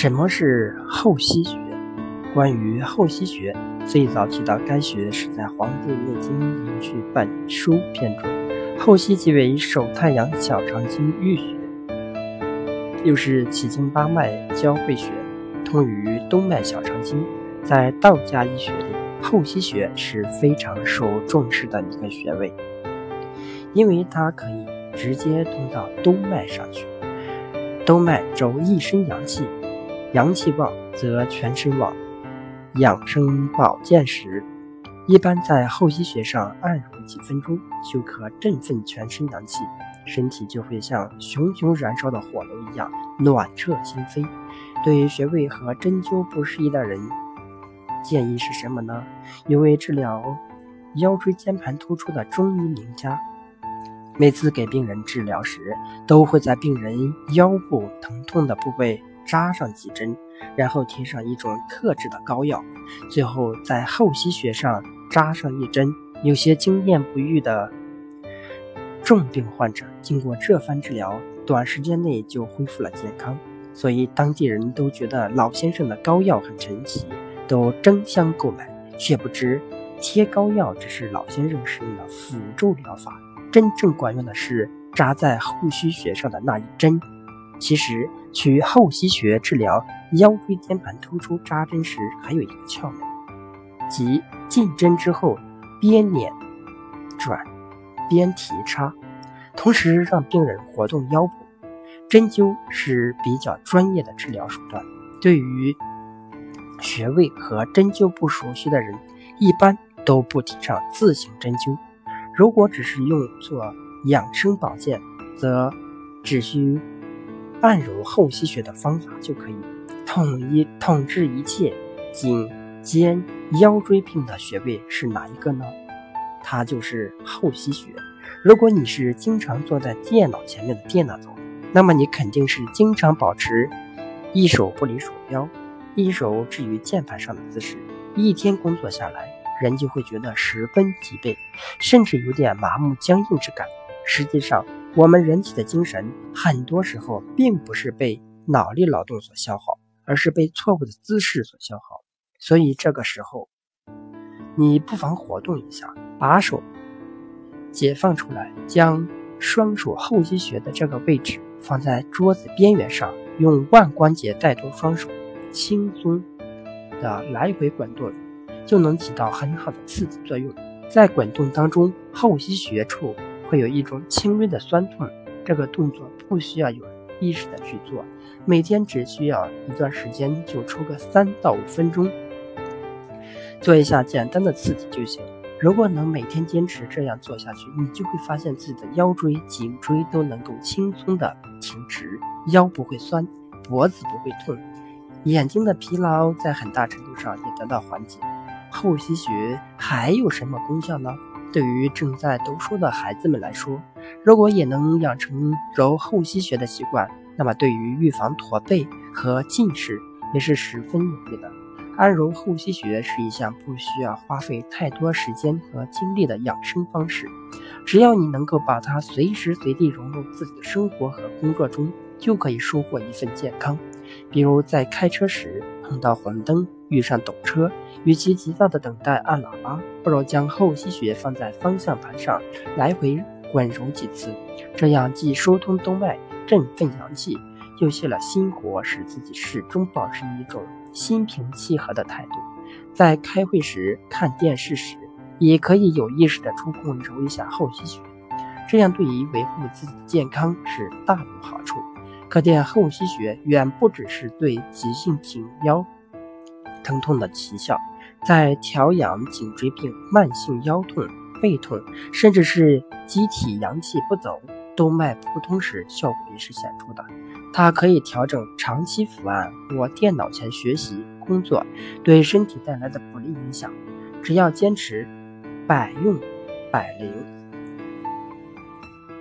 什么是后溪穴？关于后溪穴，最早提到该穴是在《黄帝内经·灵去本书》篇中。后溪即为手太阳小肠经俞穴，又是奇经八脉交汇穴，通于督脉小肠经。在道家医学里，后溪穴是非常受重视的一个穴位，因为它可以直接通到督脉上去。督脉走一身阳气。阳气旺则全身旺。养生保健时，一般在后溪穴上按揉几分钟，就可振奋全身阳气，身体就会像熊熊燃烧的火炉一样暖彻心扉。对于穴位和针灸不适宜的人，建议是什么呢？有位治疗腰椎间盘突出的中医名家，每次给病人治疗时，都会在病人腰部疼痛的部位。扎上几针，然后贴上一种特制的膏药，最后在后溪穴上扎上一针。有些经验不愈的重病患者，经过这番治疗，短时间内就恢复了健康。所以当地人都觉得老先生的膏药很神奇，都争相购买。却不知贴膏药只是老先生使用的辅助疗法，真正管用的是扎在后溪穴上的那一针。其实，取后溪穴治疗腰椎间盘突出扎针时，还有一个窍门，即进针之后边捻转边提插，同时让病人活动腰部。针灸是比较专业的治疗手段，对于穴位和针灸不熟悉的人，一般都不提倡自行针灸。如果只是用作养生保健，则只需。按揉后溪穴的方法就可以统一统治一切颈肩腰椎病的穴位是哪一个呢？它就是后溪穴。如果你是经常坐在电脑前面的电脑族，那么你肯定是经常保持一手不离鼠标，一手置于键盘上的姿势。一天工作下来，人就会觉得十分疲惫，甚至有点麻木僵硬之感。实际上，我们人体的精神很多时候并不是被脑力劳动所消耗，而是被错误的姿势所消耗。所以这个时候，你不妨活动一下，把手解放出来，将双手后溪穴的这个位置放在桌子边缘上，用腕关节带动双手，轻松的来回滚动，就能起到很好的刺激作用。在滚动当中，后溪穴处。会有一种轻微的酸痛，这个动作不需要有意识的去做，每天只需要一段时间，就抽个三到五分钟，做一下简单的刺激就行。如果能每天坚持这样做下去，你就会发现自己的腰椎、颈椎都能够轻松的挺直，腰不会酸，脖子不会痛，眼睛的疲劳在很大程度上也得到缓解。后溪穴还有什么功效呢？对于正在读书的孩子们来说，如果也能养成揉后溪穴的习惯，那么对于预防驼背和近视也是十分有益的。按揉后溪穴是一项不需要花费太多时间和精力的养生方式，只要你能够把它随时随地融入自己的生活和工作中，就可以收获一份健康。比如在开车时碰到红灯。遇上堵车，与其急躁的等待按喇叭，不如将后溪穴放在方向盘上，来回滚揉几次。这样既疏通督脉，振奋阳气，又泄了心火，使自己始终保持一种心平气和的态度。在开会时、看电视时，也可以有意识的抽空揉一下后溪穴，这样对于维护自己的健康是大有好处。可见后溪穴远不只是对急性颈腰。疼痛的奇效，在调养颈椎病、慢性腰痛、背痛，甚至是机体阳气不走、动脉不通时，效果也是显著的。它可以调整长期伏案或电脑前学习、工作对身体带来的不利影响。只要坚持，百用百灵。